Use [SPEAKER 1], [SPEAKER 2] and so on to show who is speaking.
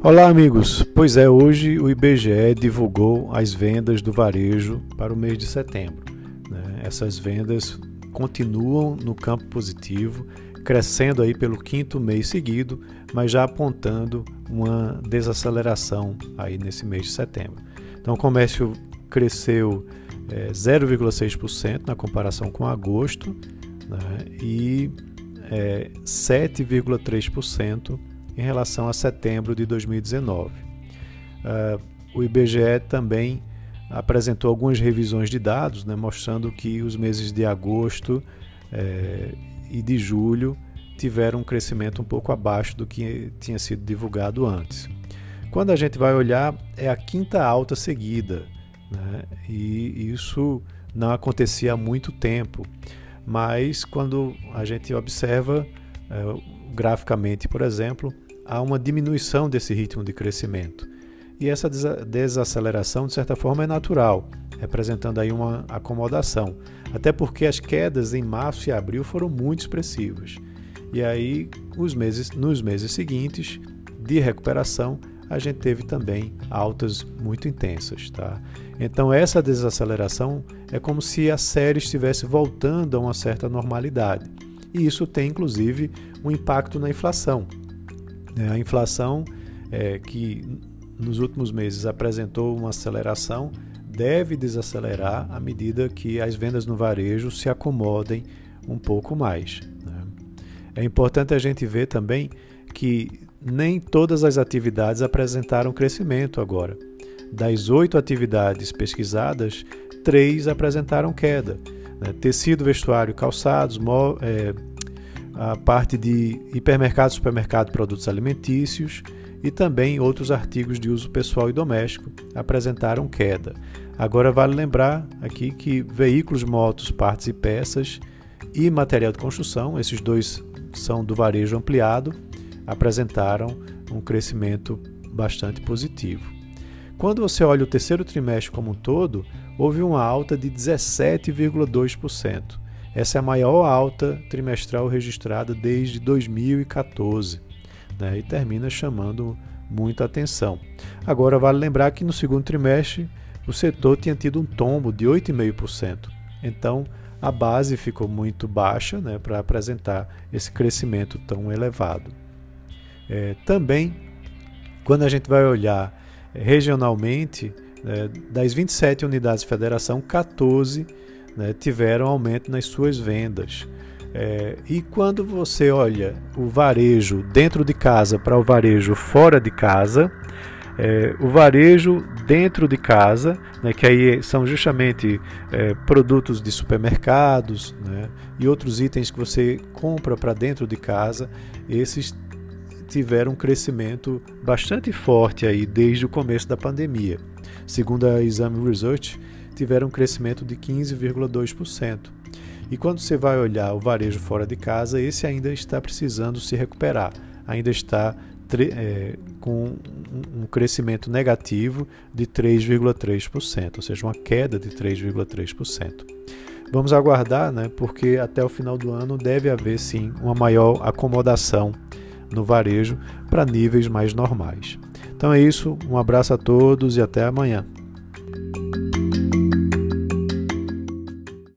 [SPEAKER 1] Olá, amigos. Pois é, hoje o IBGE divulgou as vendas do varejo para o mês de setembro. Né? Essas vendas continuam no campo positivo, crescendo aí pelo quinto mês seguido, mas já apontando uma desaceleração aí nesse mês de setembro. Então, o comércio cresceu é, 0,6% na comparação com agosto né? e é, 7,3% em relação a setembro de 2019. Uh, ah, o IBGE também apresentou algumas revisões de dados, né, mostrando que os meses de agosto eh, e de julho tiveram um crescimento um pouco abaixo do que tinha sido divulgado antes. Quando a gente vai olhar, é a quinta alta seguida, né, e isso não acontecia há muito tempo, mas quando a gente observa eh, graficamente, por exemplo, há uma diminuição desse ritmo de crescimento. E essa desaceleração, de certa forma, é natural, representando aí uma acomodação. Até porque as quedas em março e abril foram muito expressivas. E aí, os meses, nos meses seguintes de recuperação, a gente teve também altas muito intensas. Tá? Então, essa desaceleração é como se a série estivesse voltando a uma certa normalidade. E isso tem, inclusive, um impacto na inflação. É, a inflação, é, que nos últimos meses apresentou uma aceleração, deve desacelerar à medida que as vendas no varejo se acomodem um pouco mais. Né? É importante a gente ver também que nem todas as atividades apresentaram crescimento agora. Das oito atividades pesquisadas, três apresentaram queda. Né? Tecido, vestuário, calçados, é, a parte de hipermercado, supermercado, produtos alimentícios e também outros artigos de uso pessoal e doméstico apresentaram queda. Agora vale lembrar aqui que veículos, motos, partes e peças e material de construção, esses dois são do varejo ampliado, apresentaram um crescimento bastante positivo. Quando você olha o terceiro trimestre como um todo, houve uma alta de 17,2%. Essa é a maior alta trimestral registrada desde 2014 né, e termina chamando muita atenção. Agora, vale lembrar que no segundo trimestre o setor tinha tido um tombo de 8,5%. Então, a base ficou muito baixa né, para apresentar esse crescimento tão elevado. É, também, quando a gente vai olhar regionalmente, né, das 27 unidades de federação, 14 né, tiveram aumento nas suas vendas. É, e quando você olha o varejo dentro de casa para o varejo fora de casa, é, o varejo dentro de casa, né, que aí são justamente é, produtos de supermercados né, e outros itens que você compra para dentro de casa, esses tiveram um crescimento bastante forte aí desde o começo da pandemia. Segundo a Exame Research, tiveram um crescimento de 15,2%. E quando você vai olhar o varejo fora de casa, esse ainda está precisando se recuperar, ainda está é, com um crescimento negativo de 3,3%, ou seja, uma queda de 3,3%. Vamos aguardar, né, porque até o final do ano deve haver sim uma maior acomodação no varejo para níveis mais normais. Então é isso, um abraço a todos e até amanhã.